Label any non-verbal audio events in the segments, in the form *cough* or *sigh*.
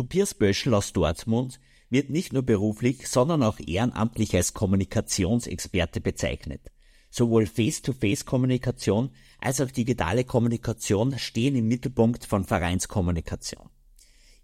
Tobias Böschel aus Dortmund wird nicht nur beruflich, sondern auch ehrenamtlich als Kommunikationsexperte bezeichnet. Sowohl Face-to-Face-Kommunikation als auch digitale Kommunikation stehen im Mittelpunkt von Vereinskommunikation.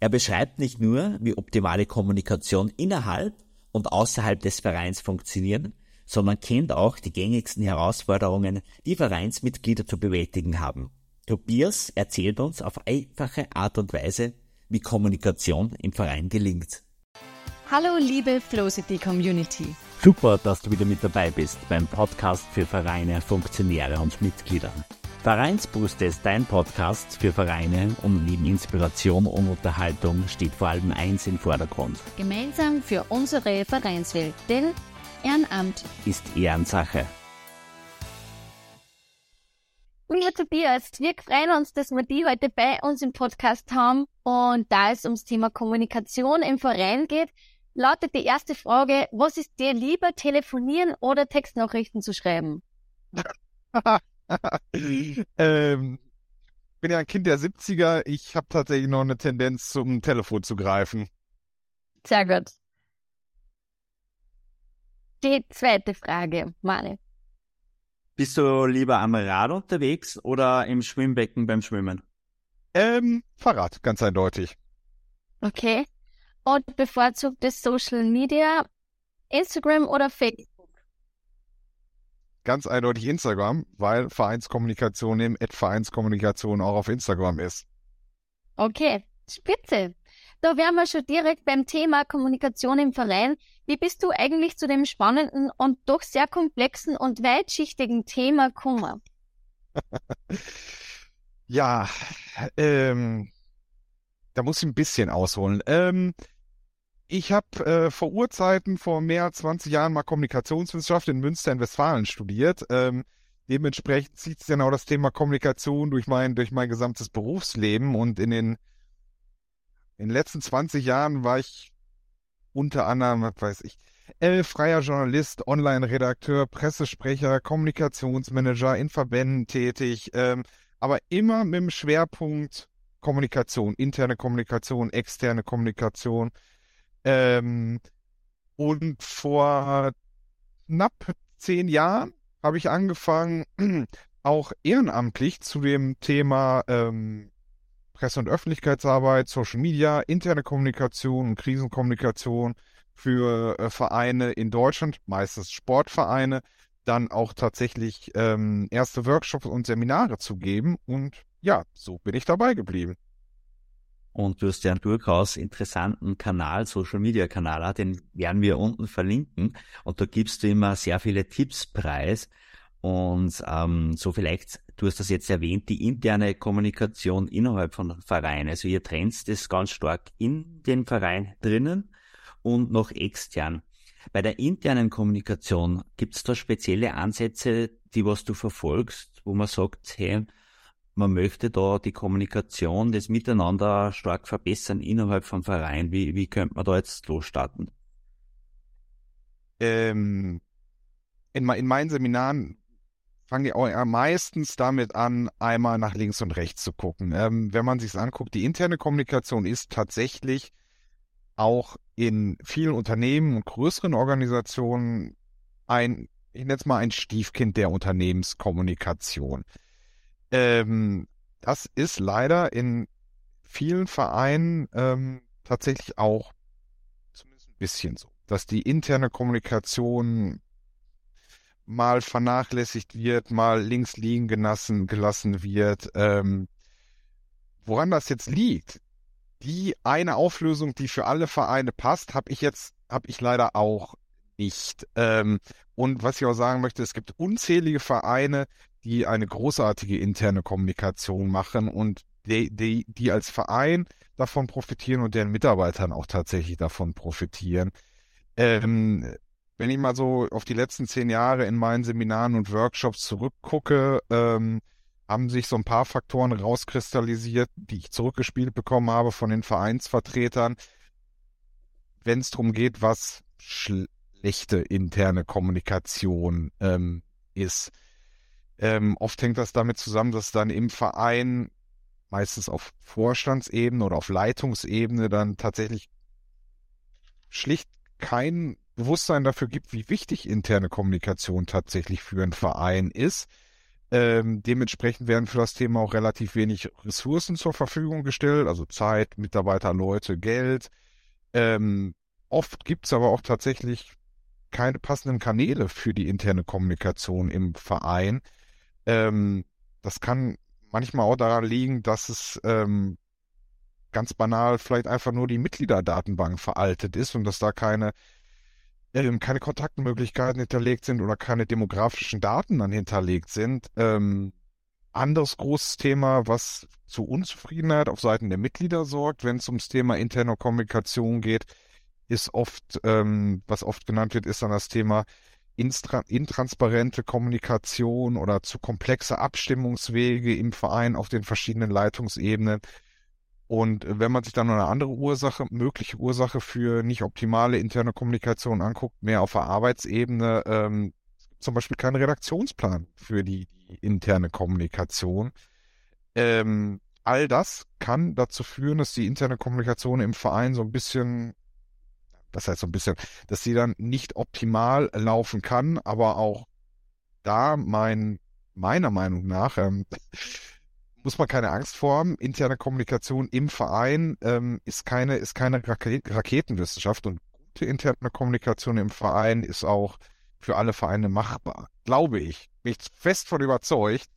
Er beschreibt nicht nur, wie optimale Kommunikation innerhalb und außerhalb des Vereins funktionieren, sondern kennt auch die gängigsten Herausforderungen, die Vereinsmitglieder zu bewältigen haben. Tobias erzählt uns auf einfache Art und Weise, wie Kommunikation im Verein gelingt. Hallo liebe Flowcity Community. Super, dass du wieder mit dabei bist beim Podcast für Vereine, Funktionäre und Mitglieder. Vereinsbrust ist dein Podcast für Vereine und neben Inspiration und Unterhaltung steht vor allem eins im Vordergrund. Gemeinsam für unsere Vereinswelt, denn Ehrenamt ist Ehrensache. Lieber Tobias, wir freuen uns, dass wir die heute bei uns im Podcast haben. Und da es ums Thema Kommunikation im Verein geht, lautet die erste Frage, was ist dir lieber, telefonieren oder Textnachrichten zu schreiben? *laughs* ähm, bin ja ein Kind der 70er. Ich habe tatsächlich noch eine Tendenz, zum Telefon zu greifen. Sehr gut. Die zweite Frage, Mane. Bist du lieber am Rad unterwegs oder im Schwimmbecken beim Schwimmen? Ähm, Fahrrad, ganz eindeutig. Okay. Und bevorzugtes Social Media, Instagram oder Facebook? Ganz eindeutig Instagram, weil Vereinskommunikation im Ad Vereinskommunikation auch auf Instagram ist. Okay, spitze. Da wären wir schon direkt beim Thema Kommunikation im Verein. Wie bist du eigentlich zu dem spannenden und doch sehr komplexen und weitschichtigen Thema gekommen? *laughs* ja, ähm, da muss ich ein bisschen ausholen. Ähm, ich habe äh, vor Urzeiten, vor mehr als 20 Jahren mal Kommunikationswissenschaft in Münster in Westfalen studiert. Ähm, dementsprechend zieht sich genau das Thema Kommunikation durch mein, durch mein gesamtes Berufsleben und in den in den letzten 20 Jahren war ich unter anderem, was weiß ich, äh, freier Journalist, Online-Redakteur, Pressesprecher, Kommunikationsmanager in Verbänden tätig, ähm, aber immer mit dem Schwerpunkt Kommunikation, interne Kommunikation, externe Kommunikation. Ähm, und vor knapp zehn Jahren habe ich angefangen, *clears throat* auch ehrenamtlich zu dem Thema ähm, Presse- und Öffentlichkeitsarbeit, Social Media, interne Kommunikation Krisenkommunikation für äh, Vereine in Deutschland, meistens Sportvereine, dann auch tatsächlich ähm, erste Workshops und Seminare zu geben. Und ja, so bin ich dabei geblieben. Und du hast ja einen durchaus interessanten Kanal, Social Media Kanal, den werden wir unten verlinken. Und da gibst du immer sehr viele Tipps preis. Und ähm, so vielleicht, du hast das jetzt erwähnt, die interne Kommunikation innerhalb von Vereinen. Also ihr trennt das ganz stark in den Verein drinnen und noch extern. Bei der internen Kommunikation gibt es da spezielle Ansätze, die was du verfolgst, wo man sagt, hey, man möchte da die Kommunikation, das Miteinander stark verbessern innerhalb vom Verein. Wie, wie könnte man da jetzt losstarten? Ähm, in, in meinen Seminaren fangen die auch meistens damit an, einmal nach links und rechts zu gucken. Ähm, wenn man sich anguckt, die interne Kommunikation ist tatsächlich auch in vielen Unternehmen und größeren Organisationen ein, ich nenne es mal ein Stiefkind der Unternehmenskommunikation. Ähm, das ist leider in vielen Vereinen ähm, tatsächlich auch zumindest ein bisschen so, dass die interne Kommunikation mal vernachlässigt wird, mal links liegen gelassen, gelassen wird. Ähm, woran das jetzt liegt, die eine Auflösung, die für alle Vereine passt, habe ich jetzt, habe ich leider auch nicht. Ähm, und was ich auch sagen möchte, es gibt unzählige Vereine, die eine großartige interne Kommunikation machen und die, die, die als Verein davon profitieren und deren Mitarbeitern auch tatsächlich davon profitieren. Ähm, wenn ich mal so auf die letzten zehn Jahre in meinen Seminaren und Workshops zurückgucke, ähm, haben sich so ein paar Faktoren rauskristallisiert, die ich zurückgespielt bekommen habe von den Vereinsvertretern, wenn es darum geht, was schlechte interne Kommunikation ähm, ist. Ähm, oft hängt das damit zusammen, dass dann im Verein meistens auf Vorstandsebene oder auf Leitungsebene dann tatsächlich schlicht kein Bewusstsein dafür gibt, wie wichtig interne Kommunikation tatsächlich für einen Verein ist. Ähm, dementsprechend werden für das Thema auch relativ wenig Ressourcen zur Verfügung gestellt, also Zeit, Mitarbeiter, Leute, Geld. Ähm, oft gibt es aber auch tatsächlich keine passenden Kanäle für die interne Kommunikation im Verein. Ähm, das kann manchmal auch daran liegen, dass es ähm, ganz banal vielleicht einfach nur die Mitgliederdatenbank veraltet ist und dass da keine ähm, keine Kontaktmöglichkeiten hinterlegt sind oder keine demografischen Daten dann hinterlegt sind. Ähm, anderes großes Thema, was zu Unzufriedenheit auf Seiten der Mitglieder sorgt, wenn es ums Thema interne Kommunikation geht, ist oft, ähm, was oft genannt wird, ist dann das Thema intransparente Kommunikation oder zu komplexe Abstimmungswege im Verein auf den verschiedenen Leitungsebenen. Und wenn man sich dann noch eine andere Ursache, mögliche Ursache für nicht optimale interne Kommunikation anguckt, mehr auf der Arbeitsebene, ähm, zum Beispiel keinen Redaktionsplan für die, die interne Kommunikation. Ähm, all das kann dazu führen, dass die interne Kommunikation im Verein so ein bisschen, das heißt so ein bisschen, dass sie dann nicht optimal laufen kann, aber auch da mein, meiner Meinung nach, ähm, muss man keine Angst vor haben. Interne Kommunikation im Verein ähm, ist keine, ist keine Raketenwissenschaft und gute interne Kommunikation im Verein ist auch für alle Vereine machbar. Glaube ich. Bin ich fest von überzeugt.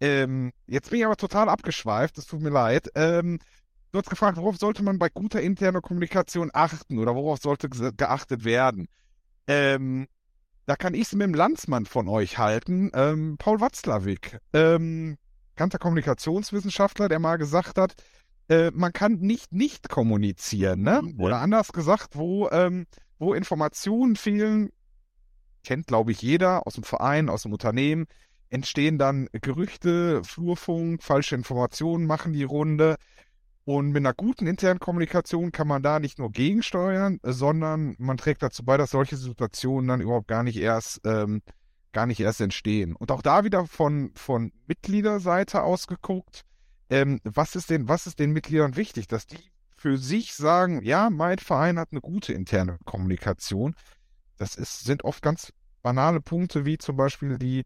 Ähm, jetzt bin ich aber total abgeschweift, es tut mir leid. Ähm, du hast gefragt, worauf sollte man bei guter interner Kommunikation achten oder worauf sollte geachtet werden? Ähm, da kann ich es mit dem Landsmann von euch halten, ähm, Paul Watzlawick. Ähm, bekannter Kommunikationswissenschaftler, der mal gesagt hat, äh, man kann nicht nicht kommunizieren, ne? Mhm. Oder anders gesagt, wo, ähm, wo Informationen fehlen, kennt, glaube ich, jeder aus dem Verein, aus dem Unternehmen, entstehen dann Gerüchte, Flurfunk, falsche Informationen machen die Runde. Und mit einer guten internen Kommunikation kann man da nicht nur gegensteuern, sondern man trägt dazu bei, dass solche Situationen dann überhaupt gar nicht erst ähm, gar nicht erst entstehen. Und auch da wieder von, von Mitgliederseite aus geguckt, ähm, was ist denn, was ist den Mitgliedern wichtig, dass die für sich sagen, ja, mein Verein hat eine gute interne Kommunikation. Das ist, sind oft ganz banale Punkte, wie zum Beispiel die,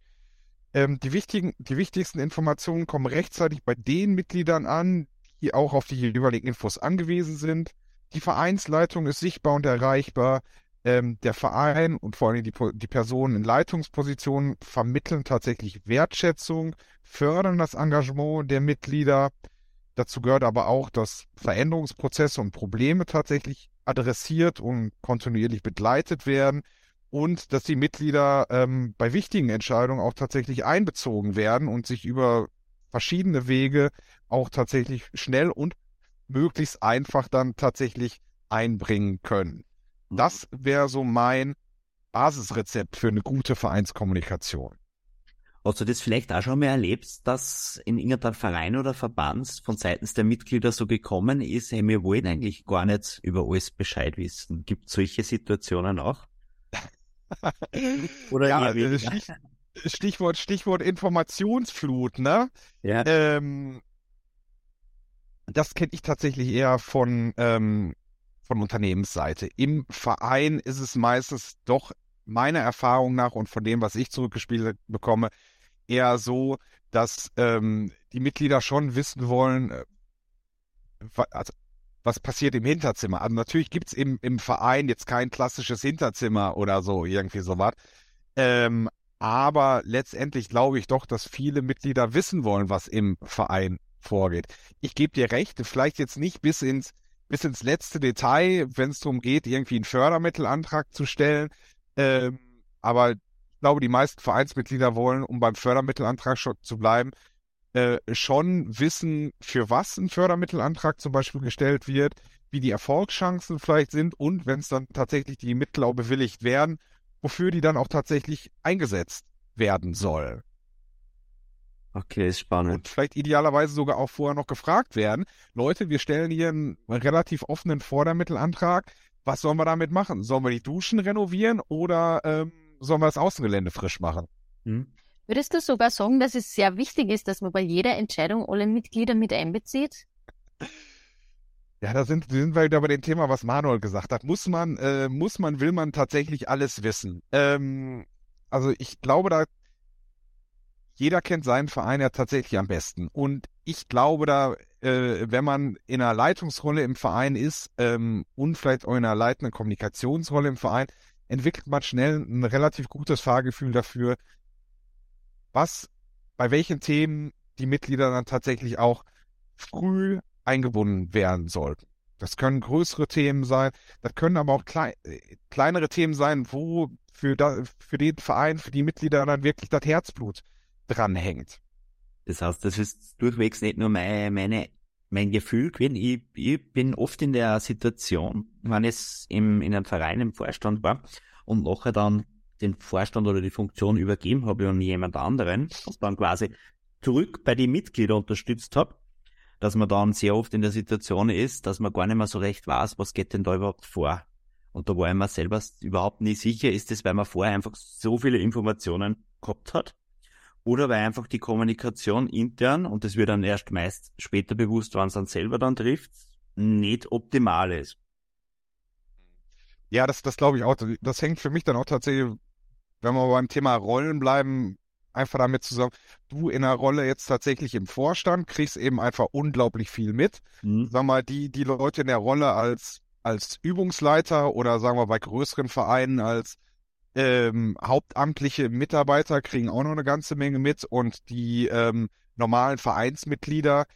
ähm, die wichtigen, die wichtigsten Informationen kommen rechtzeitig bei den Mitgliedern an, die auch auf die jeweiligen Infos angewiesen sind. Die Vereinsleitung ist sichtbar und erreichbar ähm, der Verein und vor allem die, die Personen in Leitungspositionen vermitteln tatsächlich Wertschätzung, fördern das Engagement der Mitglieder. Dazu gehört aber auch, dass Veränderungsprozesse und Probleme tatsächlich adressiert und kontinuierlich begleitet werden und dass die Mitglieder ähm, bei wichtigen Entscheidungen auch tatsächlich einbezogen werden und sich über verschiedene Wege auch tatsächlich schnell und möglichst einfach dann tatsächlich einbringen können. Das wäre so mein Basisrezept für eine gute Vereinskommunikation. Hast du das vielleicht auch schon mal erlebt, dass in irgendeinem Verein oder Verband von seitens der Mitglieder so gekommen ist, hey, wir wollen eigentlich gar nicht über alles Bescheid wissen. Gibt solche Situationen auch? *laughs* oder ja, äh, Stich, Stichwort, Stichwort Informationsflut, ne? Ja. Ähm, das kenne ich tatsächlich eher von ähm, von Unternehmensseite. Im Verein ist es meistens doch meiner Erfahrung nach und von dem, was ich zurückgespielt bekomme, eher so, dass ähm, die Mitglieder schon wissen wollen, äh, also, was passiert im Hinterzimmer. Also natürlich gibt es im, im Verein jetzt kein klassisches Hinterzimmer oder so, irgendwie sowas. Ähm, aber letztendlich glaube ich doch, dass viele Mitglieder wissen wollen, was im Verein vorgeht. Ich gebe dir recht, vielleicht jetzt nicht bis ins bis ins letzte Detail, wenn es darum geht, irgendwie einen Fördermittelantrag zu stellen. Ähm, aber ich glaube, die meisten Vereinsmitglieder wollen, um beim Fördermittelantrag schon zu bleiben, äh, schon wissen, für was ein Fördermittelantrag zum Beispiel gestellt wird, wie die Erfolgschancen vielleicht sind und wenn es dann tatsächlich die Mittel auch bewilligt werden, wofür die dann auch tatsächlich eingesetzt werden soll. Okay, ist spannend. Und vielleicht idealerweise sogar auch vorher noch gefragt werden. Leute, wir stellen hier einen relativ offenen Fördermittelantrag. Was sollen wir damit machen? Sollen wir die Duschen renovieren oder ähm, sollen wir das Außengelände frisch machen? Hm. Würdest du sogar sagen, dass es sehr wichtig ist, dass man bei jeder Entscheidung alle Mitglieder mit einbezieht? Ja, da sind, sind wir wieder bei dem Thema, was Manuel gesagt hat. Muss man, äh, muss man, will man tatsächlich alles wissen? Ähm, also ich glaube, da jeder kennt seinen Verein ja tatsächlich am besten. Und ich glaube, da, äh, wenn man in einer Leitungsrolle im Verein ist ähm, und vielleicht auch in einer leitenden Kommunikationsrolle im Verein, entwickelt man schnell ein relativ gutes Fahrgefühl dafür, was, bei welchen Themen die Mitglieder dann tatsächlich auch früh eingebunden werden sollten. Das können größere Themen sein, das können aber auch klei kleinere Themen sein, wo für, da, für den Verein, für die Mitglieder dann wirklich das Herzblut dranhängt. Das heißt, das ist durchwegs nicht nur meine, meine mein Gefühl gewesen. Ich, ich bin oft in der Situation, wenn ich in einem Verein im Vorstand war und nachher dann den Vorstand oder die Funktion übergeben habe an jemand anderen und dann quasi zurück bei den Mitgliedern unterstützt habe, dass man dann sehr oft in der Situation ist, dass man gar nicht mehr so recht weiß, was geht denn da überhaupt vor. Und da war ich mir selber überhaupt nie sicher, ist es, weil man vorher einfach so viele Informationen gehabt hat oder weil einfach die Kommunikation intern, und das wird dann erst meist später bewusst, wann es dann selber dann trifft, nicht optimal ist. Ja, das, das glaube ich auch. Das hängt für mich dann auch tatsächlich, wenn wir beim Thema Rollen bleiben, einfach damit zusammen. Du in der Rolle jetzt tatsächlich im Vorstand kriegst eben einfach unglaublich viel mit. Mhm. Sag mal, die, die Leute in der Rolle als, als Übungsleiter oder sagen wir bei größeren Vereinen als ähm, hauptamtliche Mitarbeiter kriegen auch noch eine ganze Menge mit und die ähm, normalen Vereinsmitglieder,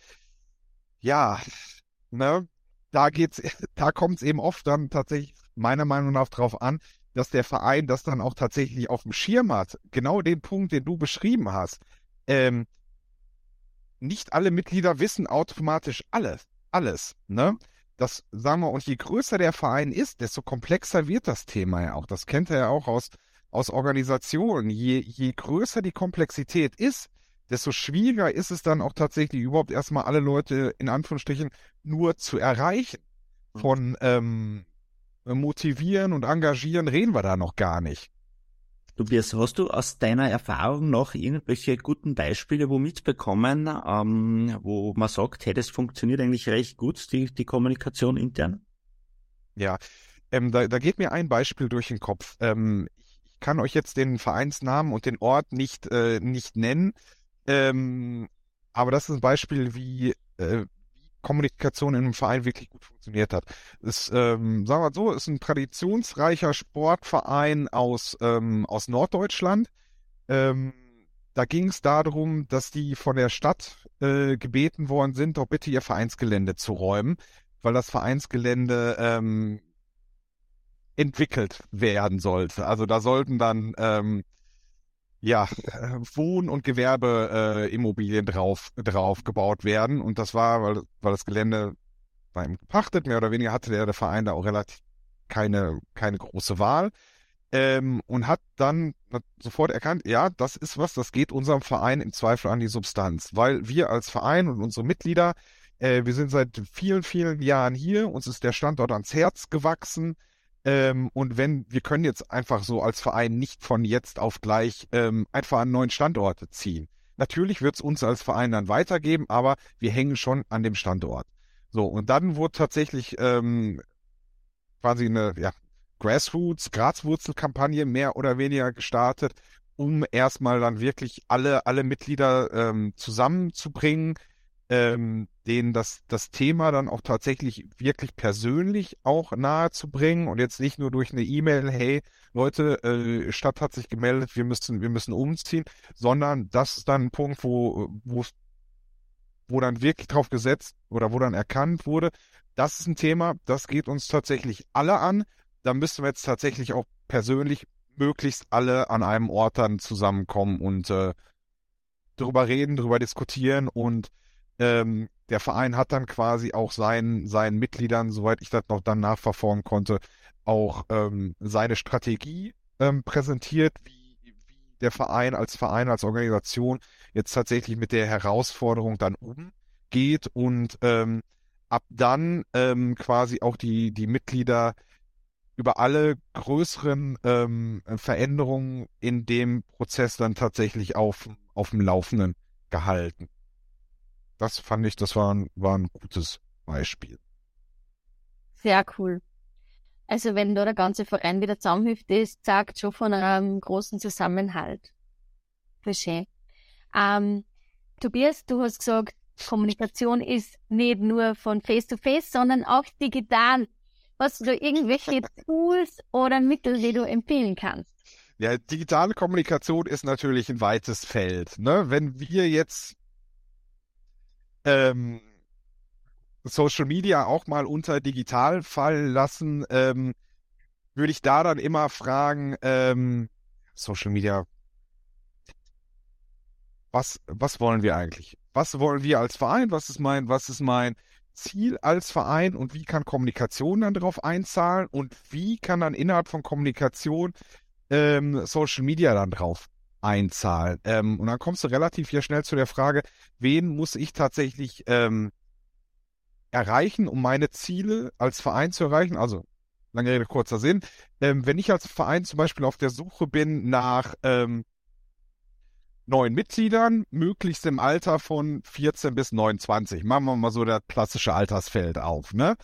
ja, ne, da geht's, *laughs* da kommt es eben oft dann tatsächlich meiner Meinung nach drauf an, dass der Verein das dann auch tatsächlich auf dem Schirm hat. Genau den Punkt, den du beschrieben hast. Ähm, nicht alle Mitglieder wissen automatisch alles, alles, ne? Das, sagen wir, und je größer der Verein ist, desto komplexer wird das Thema ja auch. Das kennt er ja auch aus, aus Organisationen. Je, je größer die Komplexität ist, desto schwieriger ist es dann auch tatsächlich überhaupt erstmal alle Leute in Anführungsstrichen nur zu erreichen. Mhm. Von ähm, motivieren und engagieren reden wir da noch gar nicht. Tobias, hast du aus deiner Erfahrung noch irgendwelche guten Beispiele wo mitbekommen, ähm, wo man sagt, hey, das funktioniert eigentlich recht gut, die, die Kommunikation intern? Ja, ähm, da, da geht mir ein Beispiel durch den Kopf. Ähm, ich kann euch jetzt den Vereinsnamen und den Ort nicht, äh, nicht nennen, ähm, aber das ist ein Beispiel, wie, äh, Kommunikation in einem Verein wirklich gut funktioniert hat. Es, ähm, sagen wir mal so, ist ein traditionsreicher Sportverein aus, ähm, aus Norddeutschland. Ähm, da ging es darum, dass die von der Stadt äh, gebeten worden sind, doch bitte ihr Vereinsgelände zu räumen, weil das Vereinsgelände ähm, entwickelt werden sollte. Also da sollten dann ähm, ja, Wohn- und Gewerbeimmobilien äh, drauf, drauf gebaut werden. Und das war, weil, weil das Gelände war ihm gepachtet, mehr oder weniger hatte der, der Verein da auch relativ keine, keine große Wahl. Ähm, und hat dann sofort erkannt, ja, das ist was, das geht unserem Verein im Zweifel an die Substanz, weil wir als Verein und unsere Mitglieder, äh, wir sind seit vielen, vielen Jahren hier, uns ist der Standort ans Herz gewachsen, ähm, und wenn, wir können jetzt einfach so als Verein nicht von jetzt auf gleich ähm, einfach an neuen Standorte ziehen. Natürlich wird es uns als Verein dann weitergeben, aber wir hängen schon an dem Standort. So, und dann wurde tatsächlich ähm, quasi eine ja, Grassroots, Grazwurzelkampagne mehr oder weniger gestartet, um erstmal dann wirklich alle, alle Mitglieder ähm, zusammenzubringen, ähm, denen das, das Thema dann auch tatsächlich wirklich persönlich auch nahe zu bringen und jetzt nicht nur durch eine E-Mail, hey Leute, äh, Stadt hat sich gemeldet, wir müssen, wir müssen umziehen, sondern das ist dann ein Punkt, wo, wo, wo dann wirklich drauf gesetzt oder wo dann erkannt wurde, das ist ein Thema, das geht uns tatsächlich alle an. Da müssen wir jetzt tatsächlich auch persönlich möglichst alle an einem Ort dann zusammenkommen und äh, drüber reden, drüber diskutieren und ähm, der Verein hat dann quasi auch seinen, seinen Mitgliedern, soweit ich das noch dann nachverfolgen konnte, auch ähm, seine Strategie ähm, präsentiert, wie, wie der Verein als Verein, als Organisation jetzt tatsächlich mit der Herausforderung dann umgeht und ähm, ab dann ähm, quasi auch die, die Mitglieder über alle größeren ähm, Veränderungen in dem Prozess dann tatsächlich auf, auf dem Laufenden gehalten. Das fand ich, das war ein, war ein gutes Beispiel. Sehr cool. Also wenn da der ganze Verein wieder zusammenhilft, das zeigt schon von einem großen Zusammenhalt. Verstehe. Ähm, Tobias, du hast gesagt, Kommunikation ist nicht nur von Face to Face, sondern auch digital. Hast du irgendwelche *laughs* Tools oder Mittel, die du empfehlen kannst? Ja, digitale Kommunikation ist natürlich ein weites Feld. Ne? Wenn wir jetzt ähm, Social Media auch mal unter digital fallen lassen, ähm, würde ich da dann immer fragen, ähm, Social Media, was, was wollen wir eigentlich? Was wollen wir als Verein? Was ist mein, was ist mein Ziel als Verein und wie kann Kommunikation dann darauf einzahlen und wie kann dann innerhalb von Kommunikation ähm, Social Media dann drauf einzahlen? Ähm, und dann kommst du relativ ja schnell zu der Frage, wen muss ich tatsächlich ähm, erreichen, um meine Ziele als Verein zu erreichen? Also, lange Rede, kurzer Sinn. Ähm, wenn ich als Verein zum Beispiel auf der Suche bin nach ähm, neuen Mitgliedern, möglichst im Alter von 14 bis 29. Machen wir mal so das klassische Altersfeld auf, ne?